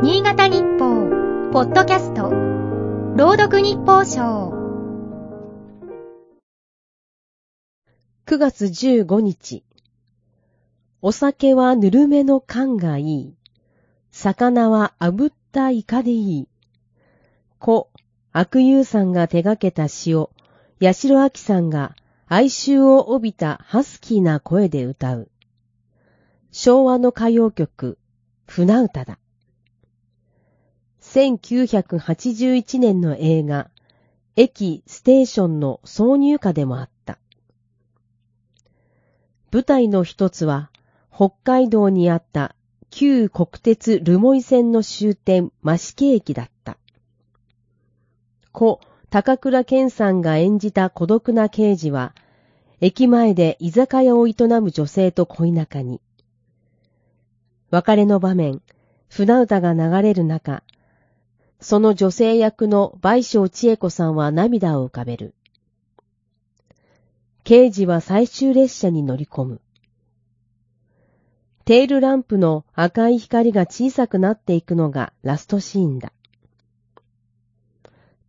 新潟日報、ポッドキャスト、朗読日報賞。9月15日。お酒はぬるめの缶がいい。魚は炙ったイカでいい。故、悪友さんが手掛けた詩を、八代亜紀さんが哀愁を帯びたハスキーな声で歌う。昭和の歌謡曲、船歌だ。1981年の映画、駅ステーションの挿入歌でもあった。舞台の一つは、北海道にあった旧国鉄留萌線の終点増木駅だった。故高倉健さんが演じた孤独な刑事は、駅前で居酒屋を営む女性と恋仲に。別れの場面、船歌が流れる中、その女性役の倍章千恵子さんは涙を浮かべる。刑事は最終列車に乗り込む。テールランプの赤い光が小さくなっていくのがラストシーンだ。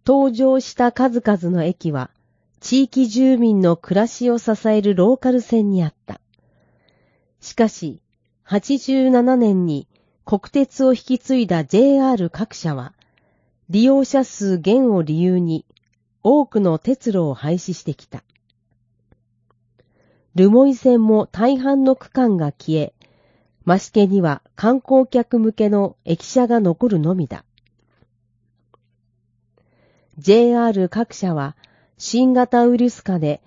登場した数々の駅は、地域住民の暮らしを支えるローカル線にあった。しかし、87年に国鉄を引き継いだ JR 各社は、利用者数減を理由に多くの鉄路を廃止してきた。ルモイ線も大半の区間が消え、マシケには観光客向けの駅舎が残るのみだ。JR 各社は新型ウイルス化で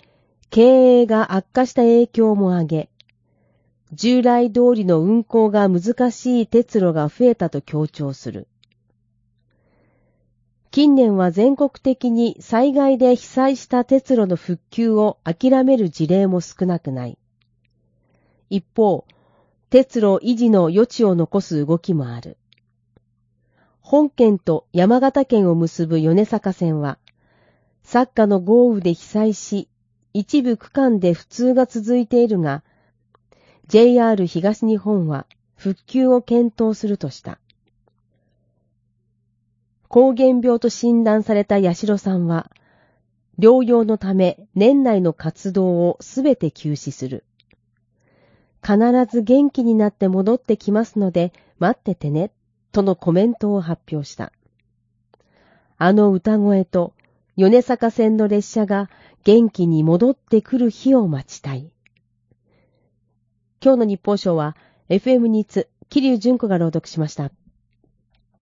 経営が悪化した影響も挙げ、従来通りの運行が難しい鉄路が増えたと強調する。近年は全国的に災害で被災した鉄路の復旧を諦める事例も少なくない。一方、鉄路維持の余地を残す動きもある。本県と山形県を結ぶ米坂線は、作家の豪雨で被災し、一部区間で不通が続いているが、JR 東日本は復旧を検討するとした。膠原病と診断された八代さんは、療養のため年内の活動をすべて休止する。必ず元気になって戻ってきますので待っててね、とのコメントを発表した。あの歌声と米坂線の列車が元気に戻ってくる日を待ちたい。今日の日報賞は FM ニッツ、桐生純子が朗読しました。